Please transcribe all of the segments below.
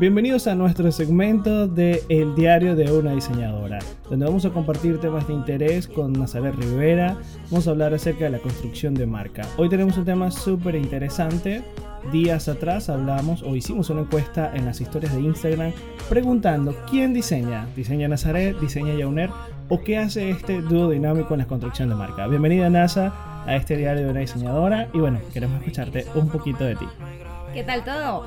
Bienvenidos a nuestro segmento de El Diario de una Diseñadora, donde vamos a compartir temas de interés con Nazaret Rivera. Vamos a hablar acerca de la construcción de marca. Hoy tenemos un tema súper interesante. Días atrás hablamos o hicimos una encuesta en las historias de Instagram preguntando quién diseña. ¿Diseña Nazaret? ¿Diseña Yauner? ¿O qué hace este dúo dinámico en la construcción de marca? Bienvenida NASA a este diario de una diseñadora y bueno, queremos escucharte un poquito de ti. ¿Qué tal todo?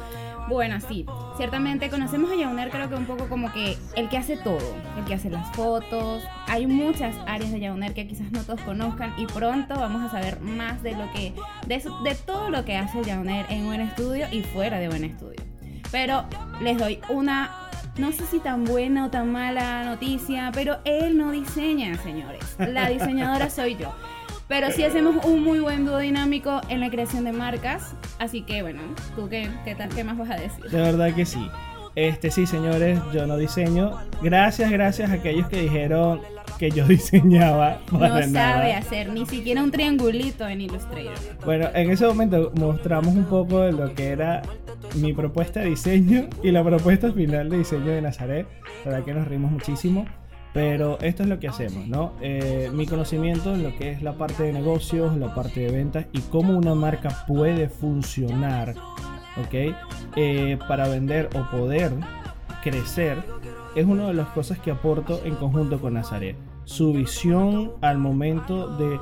Bueno, sí, ciertamente conocemos a Yauner creo que un poco como que el que hace todo, el que hace las fotos. Hay muchas áreas de Yauner que quizás no todos conozcan y pronto vamos a saber más de lo que de, de todo lo que hace Yauner en un estudio y fuera de un estudio. Pero les doy una no sé si tan buena o tan mala noticia, pero él no diseña, señores. La diseñadora soy yo. Pero sí hacemos un muy buen dúo dinámico en la creación de marcas. Así que bueno, ¿tú qué, qué, tal, qué más vas a decir? De verdad que sí. Este sí, señores, yo no diseño. Gracias, gracias a aquellos que dijeron que yo diseñaba. no sabe hacer ni siquiera un triangulito en Illustrator. Bueno, en ese momento mostramos un poco de lo que era mi propuesta de diseño y la propuesta final de diseño de Nazaret. La verdad que nos rimos muchísimo. Pero esto es lo que hacemos, ¿no? Eh, mi conocimiento en lo que es la parte de negocios, la parte de ventas y cómo una marca puede funcionar, ¿ok? Eh, para vender o poder crecer, es una de las cosas que aporto en conjunto con Nazaret. Su visión al momento de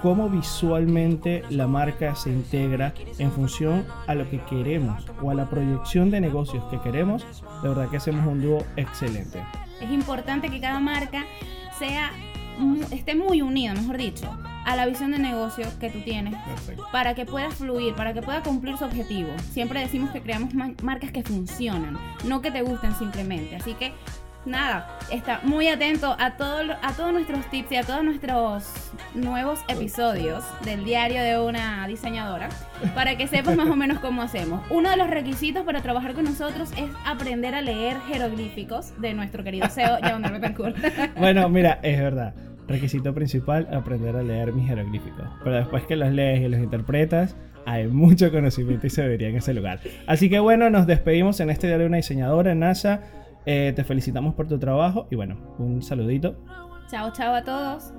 cómo visualmente la marca se integra en función a lo que queremos o a la proyección de negocios que queremos, de verdad que hacemos un dúo excelente. Es importante que cada marca sea esté muy unida, mejor dicho, a la visión de negocio que tú tienes para que pueda fluir, para que pueda cumplir su objetivo. Siempre decimos que creamos marcas que funcionan, no que te gusten simplemente. Así que nada, está muy atento a, todo, a todos nuestros tips y a todos nuestros nuevos episodios del diario de una diseñadora para que sepas más o menos cómo hacemos. Uno de los requisitos para trabajar con nosotros es aprender a leer jeroglíficos de nuestro querido CEO, Jauner Betancourt. bueno, mira, es verdad. Requisito principal, aprender a leer mis jeroglíficos. Pero después que los lees y los interpretas, hay mucho conocimiento y sabiduría en ese lugar. Así que bueno, nos despedimos en este diario de una diseñadora, NASA. Eh, te felicitamos por tu trabajo y bueno, un saludito. Chao, chao a todos.